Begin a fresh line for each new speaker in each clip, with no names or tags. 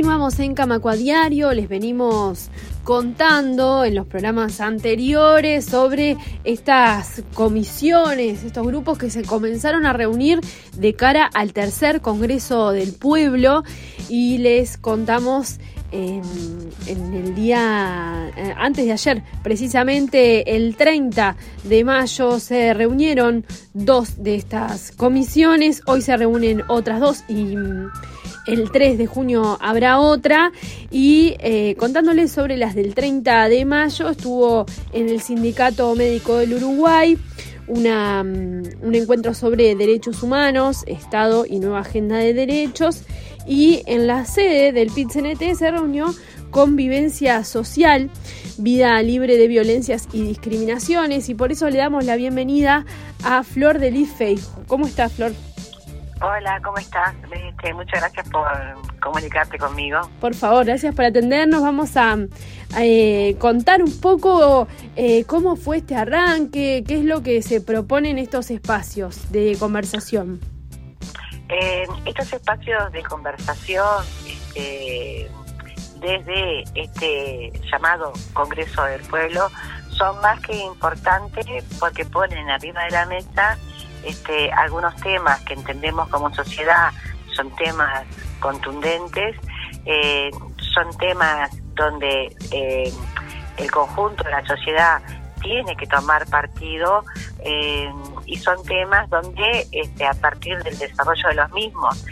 Continuamos en Camacua Diario, les venimos contando en los programas anteriores sobre estas comisiones, estos grupos que se comenzaron a reunir de cara al tercer Congreso del Pueblo. Y les contamos en, el día eh, antes de ayer, precisamente el 30 de mayo, se reunieron dos de estas comisiones, hoy se reúnen otras dos y el 3 de junio habrá otra y eh, contándoles sobre las del 30 de mayo estuvo en el Sindicato Médico del Uruguay una, mm, un encuentro sobre derechos humanos, Estado y nueva agenda de derechos y en la sede del pit se reunió convivencia social, vida libre de violencias y discriminaciones y por eso le damos la bienvenida a Flor de Feijo. ¿Cómo está Flor?
Hola, ¿cómo estás? Este, muchas gracias por comunicarte conmigo.
Por favor, gracias por atendernos. Vamos a, eh, contar un poco eh, cómo fue este arranque, qué es lo que se propone en estos espacios de conversación.
Eh, estos espacios de conversación, este, desde este llamado Congreso del Pueblo, son más que importantes porque ponen arriba de la mesa este, algunos temas que entendemos como sociedad son temas contundentes, eh, son temas donde eh, el conjunto de la sociedad tiene que tomar partido eh, y son temas donde este, a partir del desarrollo de los mismos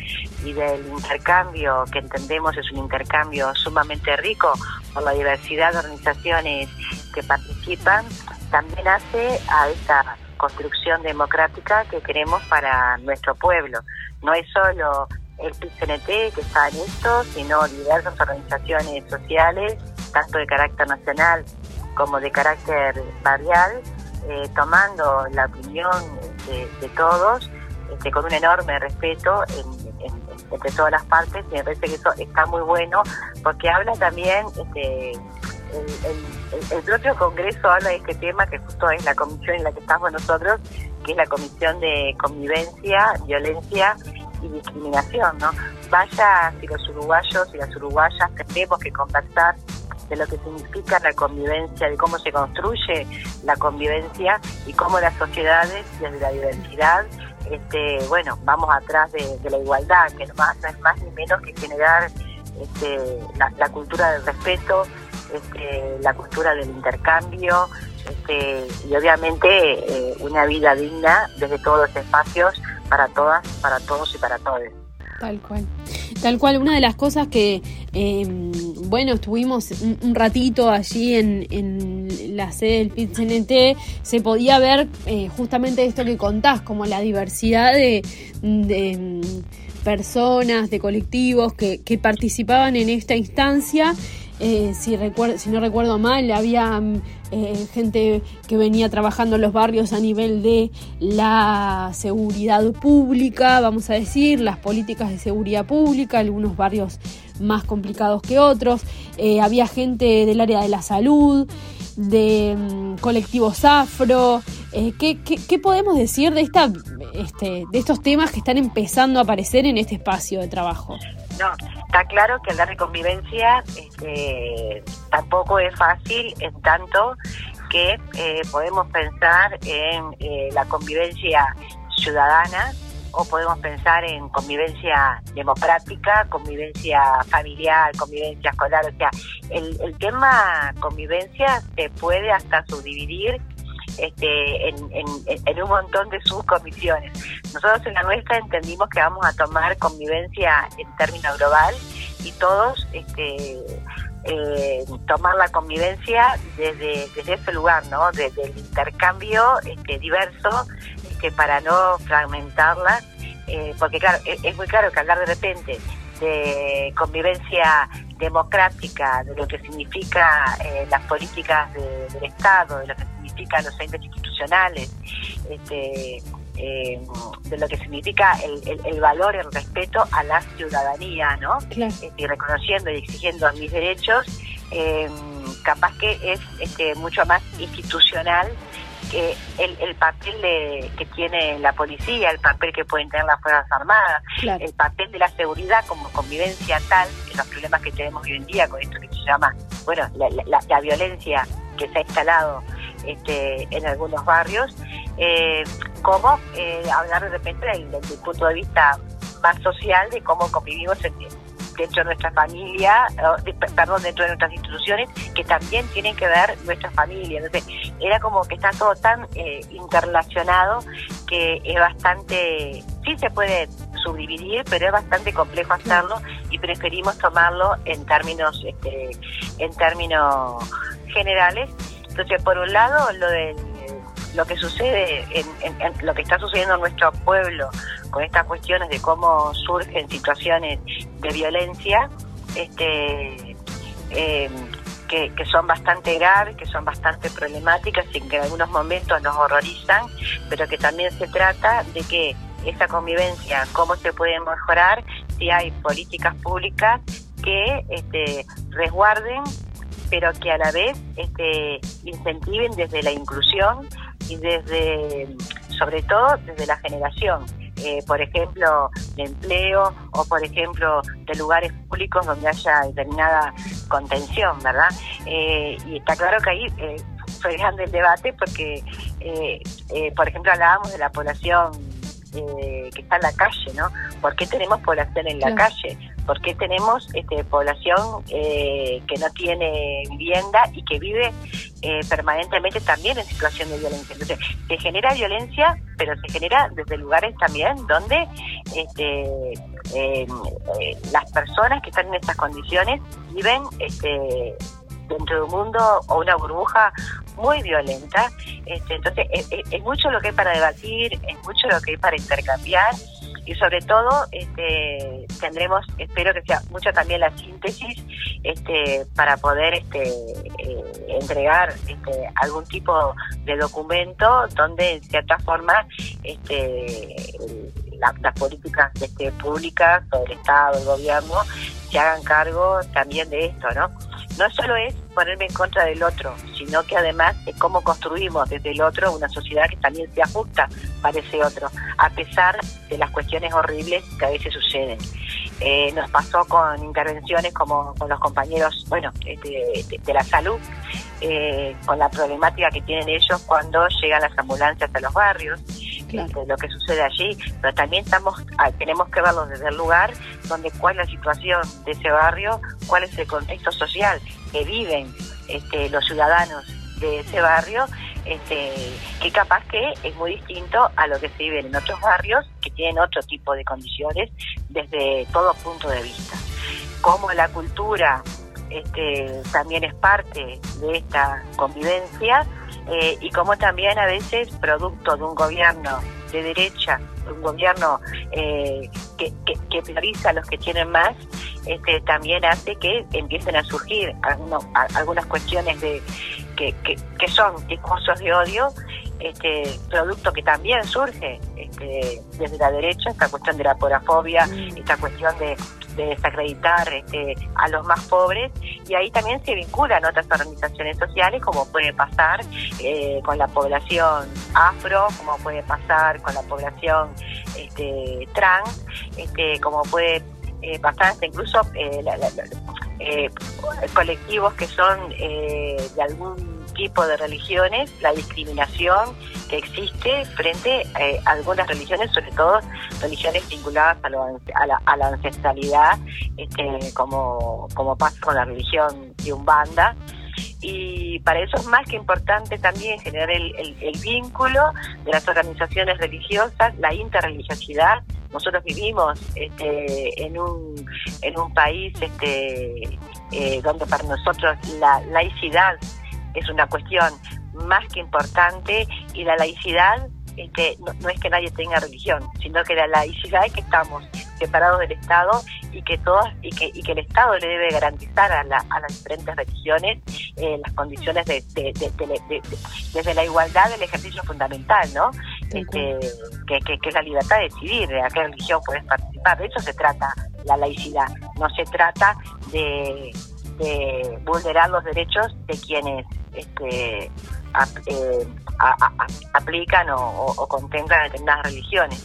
y del intercambio que entendemos es un intercambio sumamente rico por la diversidad de organizaciones que participan, también hace a esta construcción democrática que queremos para nuestro pueblo. No es solo el PCNT que está en esto, sino diversas organizaciones sociales, tanto de carácter nacional como de carácter barrial, eh, tomando la opinión de, todos este, con un enorme respeto entre todas las partes me parece que eso está muy bueno porque habla también este, el, propio Congreso habla de este tema, que justo es la comisión en la que estamos nosotros, que es la Comisión de Convivencia, Violencia y Discriminación, ¿no? Vaya si los uruguayos y las uruguayas tenemos que conversar de lo que significa la convivencia, de cómo se construye la convivencia y cómo las sociedades, desde la diversidad, este, bueno, vamos atrás de, la igualdad, que no, más, es más ni menos que generar este, la cultura del respeto, este, la cultura del intercambio este, y obviamente eh, una vida digna desde todos los espacios para todas, para todos y para todos.
Tal cual. Tal cual, una de las cosas que, em, bueno, estuvimos un, ratito allí en, la sede del PIT-CNT, se podía ver eh, justamente esto que contás, como la diversidad de, em, personas, de colectivos que participaban en esta instancia eh, si, si no recuerdo mal, había mm, eh, gente que venía trabajando en los barrios a nivel de la seguridad pública, vamos a decir, las políticas de seguridad pública, algunos barrios más complicados que otros. Eh, había gente del área de la salud, de mm, colectivos afro. ¿qué, qué, podemos decir de, esta, este, de estos temas que están empezando a aparecer en este espacio de trabajo?
No, está claro que hablar de convivencia este, tampoco es fácil en tanto que eh, podemos pensar en eh, la convivencia ciudadana o podemos pensar en convivencia democrática, convivencia familiar, convivencia escolar. O sea, el, el tema convivencia se puede hasta subdividir este, en, un montón de subcomisiones. Nosotros en la nuestra entendimos que vamos a tomar convivencia en términos global y todos este, eh, tomar la convivencia desde, desde ese lugar, ¿no? Desde el intercambio este, diverso, este, para no fragmentarla, eh, porque claro, es, muy claro que hablar de repente de convivencia democrática, de lo que significa eh, las políticas del Estado, de lo que significa los entes institucionales, este, eh, de lo que significa el, el, valor, el respeto a la ciudadanía, ¿no? Este, y reconociendo y exigiendo mis derechos, eh, capaz que es este, mucho más institucional que el, el papel de, que tiene la policía, el papel que pueden tener las Fuerzas Armadas, el papel de la seguridad como convivencia tal, los problemas que tenemos hoy en día con esto que se llama, bueno, la, violencia que se ha instalado este, en algunos barrios, eh, como eh, hablar de repente desde el punto de vista más social de cómo convivimos en, dentro de nuestra familia, perdón, dentro de nuestras instituciones, que también tienen que ver nuestra familia. Entonces, era como que está todo tan eh, interrelacionado que es bastante, sí se puede subdividir, pero es bastante complejo hacerlo y preferimos tomarlo en términos, este, en términos generales. Entonces, por un lado, lo del lo que sucede, en, lo que está sucediendo en nuestro pueblo con estas cuestiones de cómo surgen situaciones de violencia, este, em, que, son bastante graves, que son bastante problemáticas y que en algunos momentos nos horrorizan, pero que también se trata de que esa convivencia, cómo se puede mejorar si hay políticas públicas que este, resguarden pero que a la vez este, incentiven desde la inclusión y desde, sobre todo, desde la generación. Eh, por ejemplo, de empleo o, por ejemplo, de lugares públicos donde haya determinada contención, ¿verdad? Eh, y está claro que ahí eh, fue grande el debate porque, por ejemplo, hablábamos de la población que está en la calle, ¿no? ¿Por qué tenemos población en la calle? ¿Por qué tenemos este, población que no tiene vivienda y que vive eh, permanentemente también en situación de violencia. Entonces, se genera violencia, pero se genera desde lugares también donde este, eh, las personas que están en estas condiciones viven este, dentro de un mundo o una burbuja muy violenta. Este, entonces, es, mucho lo que hay para debatir, es mucho lo que hay para intercambiar y sobre todo este, tendremos, espero que sea mucho también la síntesis este, para poder este, eh, entregar este, algún tipo de documento donde en cierta forma este, las políticas este, públicas o el Estado, el gobierno, se hagan cargo también de esto, ¿no? No solo es ponerme en contra del otro, sino que además es cómo construimos desde el otro una sociedad que también se ajusta para ese otro, a pesar de las cuestiones horribles que a veces suceden. Eh, nos pasó con intervenciones como con los compañeros, bueno, este, de, la salud, eh, con la problemática que tienen ellos cuando llegan las ambulancias a los barrios, lo que sucede allí, pero también estamos ah, tenemos que verlo desde el lugar donde cuál es la situación de ese barrio, cuál es el contexto social que viven este, los ciudadanos de ese barrio este, que capaz que es muy distinto a lo que se vive en otros barrios que tienen otro tipo de condiciones desde todo punto de vista. Como la cultura este, también es parte de esta convivencia eh, y como también a veces producto de un gobierno de derecha, un gobierno eh, que, que, prioriza a los que tienen más, este, también hace que empiecen a surgir algunas cuestiones de que, que, son discursos de odio, este producto que también surge este, desde la derecha, esta cuestión de la porafobia, mm. esta cuestión de, desacreditar este, a los más pobres, y ahí también se vinculan otras organizaciones sociales, como puede pasar eh, con la población afro, como puede pasar con la población este, trans, este, como puede eh, pasar incluso eh, eh, colectivos que son de algún tipo de religiones, la discriminación que existe frente eh, a algunas religiones, sobre todo religiones vinculadas a, la, ancestralidad, este, como, como pasa con la religión de Umbanda. Y para eso es más que importante también generar el, vínculo de las organizaciones religiosas, la interreligiosidad. Nosotros vivimos este, en, un, en un país este, eh, donde para nosotros la laicidad es una cuestión más que importante y la laicidad que no, es que nadie tenga religión, sino que la laicidad es que estamos separados del Estado y que todas y que, y que el Estado le debe garantizar a, las diferentes religiones eh, las condiciones de, desde la igualdad del ejercicio fundamental, ¿no? Este, que, que, es la libertad de decidir de a qué religión puedes participar. De eso se trata la laicidad. No se trata de vulnerar los derechos de quienes este, eh, aplican o, contemplan determinadas religiones.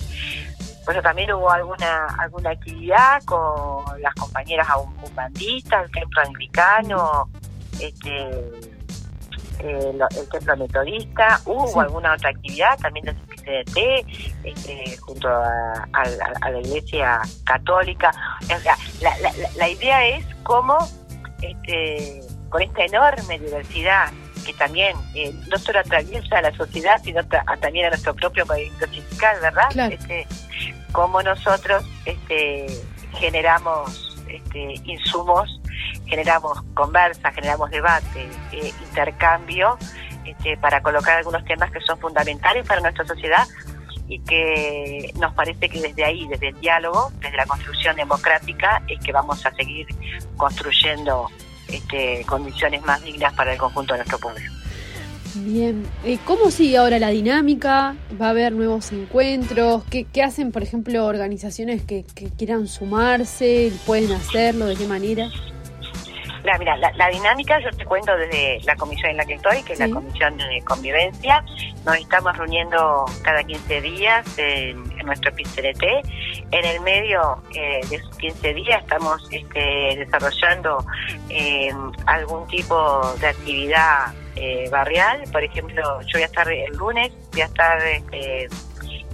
pues también hubo alguna alguna actividad con las compañeras umbandistas, el templo anglicano, este, eh, el templo metodista, hubo alguna otra actividad también del CDT, este, junto a, la iglesia católica. la, la, la idea es cómo este, con esta enorme diversidad que también eh, no solo atraviesa a la sociedad, sino también a nuestro propio movimiento sindical, ¿verdad? Este, cómo nosotros este, generamos este, insumos, generamos conversa, generamos debate, eh, intercambio, este, para colocar algunos temas que son fundamentales para nuestra sociedad y que nos parece que desde ahí, desde el diálogo, desde la construcción democrática, es que vamos a seguir construyendo este, condiciones más dignas para el conjunto de nuestro pueblo.
Bien, ¿cómo sigue ahora la dinámica? ¿Va a haber nuevos encuentros? ¿Qué, hacen, por ejemplo, organizaciones que, quieran sumarse? ¿Pueden hacerlo? ¿De qué manera?
La, mira, la, dinámica yo te cuento desde la comisión en la que estoy, que es la comisión de convivencia. Nos estamos reuniendo cada 15 días en, nuestro PCRT. En el medio eh, de esos 15 días estamos este, desarrollando eh, algún tipo de actividad eh, barrial. Por ejemplo, yo voy a estar el lunes, voy a estar este,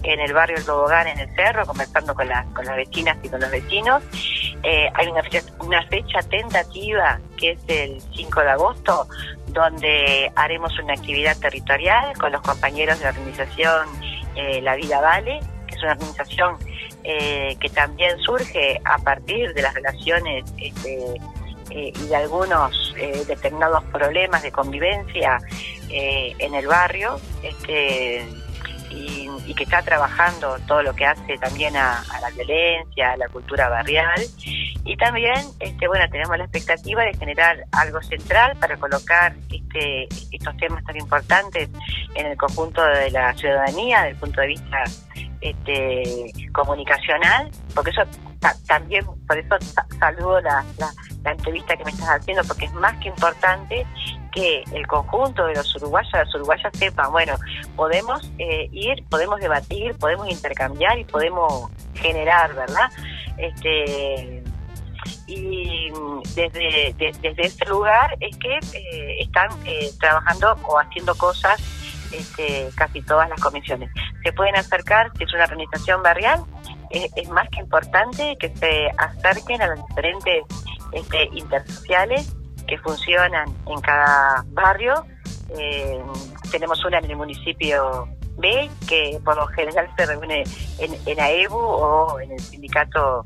en el barrio El Tobogán, en el Cerro, conversando con, las con las vecinas y con los vecinos. Eh, hay una fecha, una fecha tentativa que es el 5 de agosto, donde haremos una actividad territorial con los compañeros de la organización La Vida Vale, que es una organización eh, que también surge a partir de las relaciones este, y de algunos determinados problemas de convivencia en el barrio. Este, y, que está trabajando todo lo que hace también a, la violencia, a la cultura barrial. Y también, este, bueno, tenemos la expectativa de generar algo central para colocar este, estos temas tan importantes en el conjunto de la ciudadanía, desde el punto de vista este, comunicacional, porque eso también, por eso saludo la, la entrevista que me estás haciendo, porque es más que importante que el conjunto de los uruguayos, las uruguayas sepan, bueno, podemos eh, ir, podemos debatir, podemos intercambiar y podemos generar, ¿verdad? Este, y desde, desde ese lugar es que eh, están eh, trabajando o haciendo cosas este, casi todas las comisiones. Se pueden acercar, si es una organización barrial, es más que importante que se acerquen a los diferentes este, intersociales que funcionan en cada barrio. Eh, tenemos una en el municipio B, que por lo general se reúne en, en AEBU o en el sindicato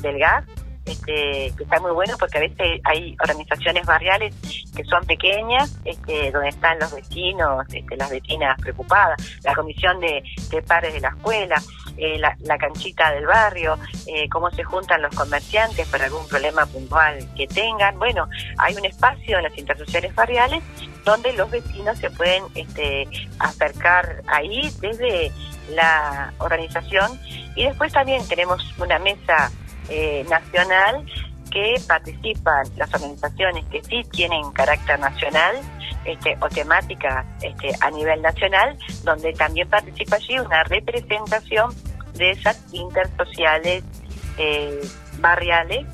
del gas, este, que está muy bueno porque a veces hay organizaciones barriales que son pequeñas, este, donde están los vecinos, este, las vecinas preocupadas, la comisión de, de padres de la escuela, eh, la, canchita del barrio, eh, cómo se juntan los comerciantes para algún problema puntual que tengan. Bueno, hay un espacio en las intersecciones barriales donde los vecinos se pueden este, acercar ahí desde la organización y después también tenemos una mesa eh, nacional que participan las organizaciones que sí tienen carácter nacional este, o temáticas este, a nivel nacional, donde también participa allí una representación de esas intersociales eh, barriales.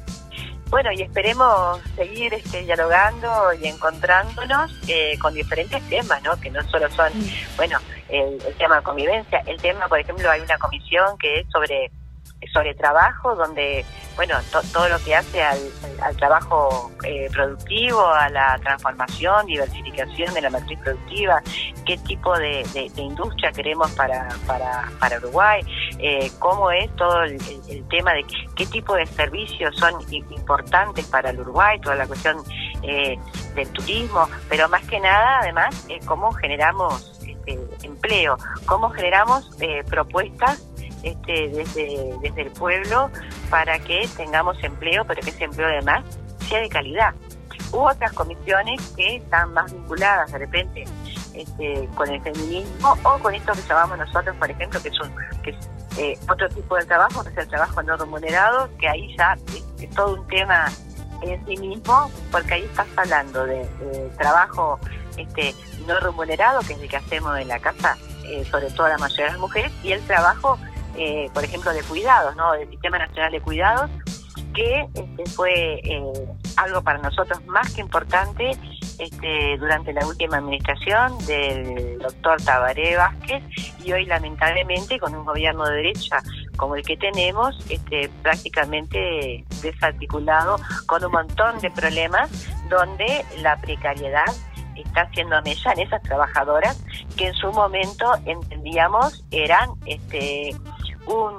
Bueno, y esperemos seguir este, dialogando y encontrándonos eh, con diferentes temas, ¿no? Que no solo son, mm. bueno, el, el tema de convivencia, el tema, por ejemplo, hay una comisión que es sobre sobre trabajo, donde, bueno, todo lo que hace al, trabajo eh, productivo, a la transformación, diversificación de la matriz productiva, qué tipo de, industria queremos para, para, para Uruguay, eh, cómo es todo el, tema de qué tipo de servicios son importantes para el Uruguay, toda la cuestión eh, del turismo, pero más que nada, además, cómo generamos este, empleo, cómo generamos propuestas este, desde, desde el pueblo para que tengamos empleo, pero que ese empleo además sea de calidad. Hubo otras comisiones que están más vinculadas de repente este, con el feminismo o con esto que llamamos nosotros, por ejemplo, que es, que es eh, otro tipo de trabajo, que es el trabajo no remunerado, que ahí ya es, todo un tema en sí mismo, porque ahí estás hablando de, trabajo este, no remunerado, que es el que hacemos en la casa, eh, sobre todo la mayoría de las mujeres, y el trabajo eh, por ejemplo, de cuidados, ¿no? Del Sistema Nacional de Cuidados, que este, fue algo para nosotros más que importante este, durante la última administración del doctor Tabaré Vázquez y hoy lamentablemente con un gobierno de derecha como el que tenemos, este, prácticamente desarticulado, con un montón de problemas donde la precariedad está haciendo mella en esas trabajadoras que en su momento entendíamos eran este, un,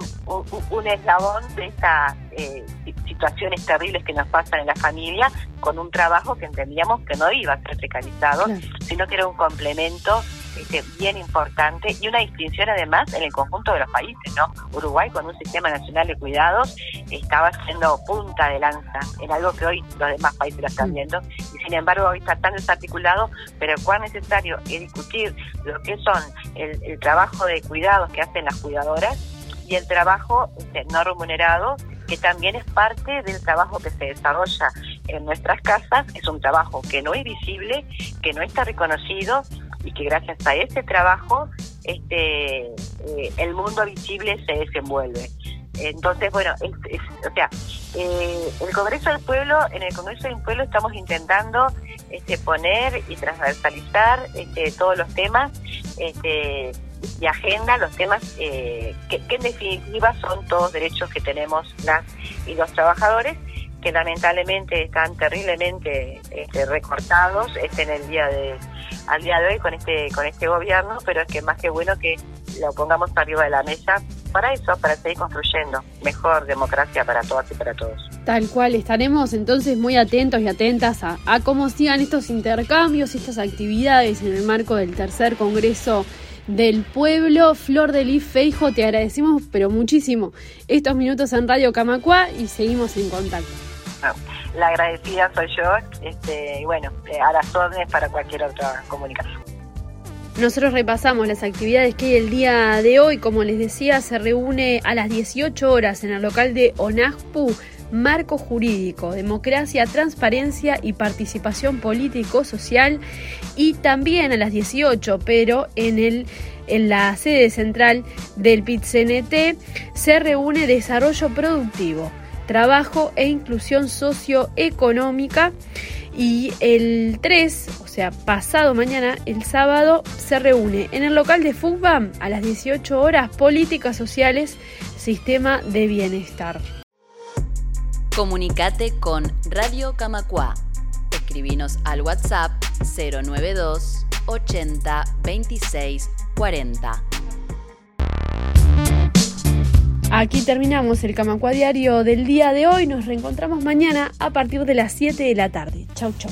un, eslabón de estas eh, situaciones terribles que nos pasan en la familia con un trabajo que entendíamos que no iba a ser precarizado, sino que era un complemento este, bien importante y una distinción además en el conjunto de los países, ¿no? Uruguay con un sistema nacional de cuidados estaba siendo punta de lanza en algo que hoy los demás países lo están viendo. Y sin embargo hoy está tan desarticulado, pero cuán necesario es discutir lo que son el, el trabajo de cuidados que hacen las cuidadoras y el trabajo este, no remunerado, que también es parte del trabajo que se desarrolla en nuestras casas, es un trabajo que no es visible, que no está reconocido y que gracias a ese trabajo este eh, el mundo visible se desenvuelve. Entonces, bueno, o sea, eh, el Congreso del Pueblo, en el Congreso del Pueblo estamos intentando este, poner y transversalizar este, todos los temas este, y agenda los temas eh, que, en definitiva son todos derechos que tenemos las y los trabajadores que lamentablemente están terriblemente este, recortados este, en el día de al día de hoy con este con este gobierno pero es que más que bueno que lo pongamos arriba de la mesa para eso para seguir construyendo mejor democracia para todas y para todos.
Tal cual estaremos entonces muy atentos y atentas a, a cómo sigan estos intercambios estas actividades en el marco del tercer congreso del pueblo. Flor de Lis Feijo, te agradecemos, pero muchísimo, estos minutos en Radio Camacua y seguimos en contacto.
La agradecida soy yo, este, y bueno, eh, a las órdenes para cualquier otra comunicación.
Nosotros repasamos las actividades que hay el día de hoy. Como les decía, se reúne a las 18 horas en el local de ONASPU marco jurídico, democracia, transparencia y participación político-social y también a las 18, pero en el en la sede central del PIT-CNT se reúne desarrollo productivo, trabajo e inclusión socioeconómica y el 3, o sea, pasado mañana, el sábado, se reúne en el local de FUCBAM a las 18 horas Políticas Sociales, Sistema de Bienestar.
Comunicate con Radio Camacua. Escribinos al WhatsApp 092 80 26 40.
Aquí terminamos el Camacua Diario del día de hoy. Nos reencontramos mañana a partir de las 7 de la tarde. Chau, chau.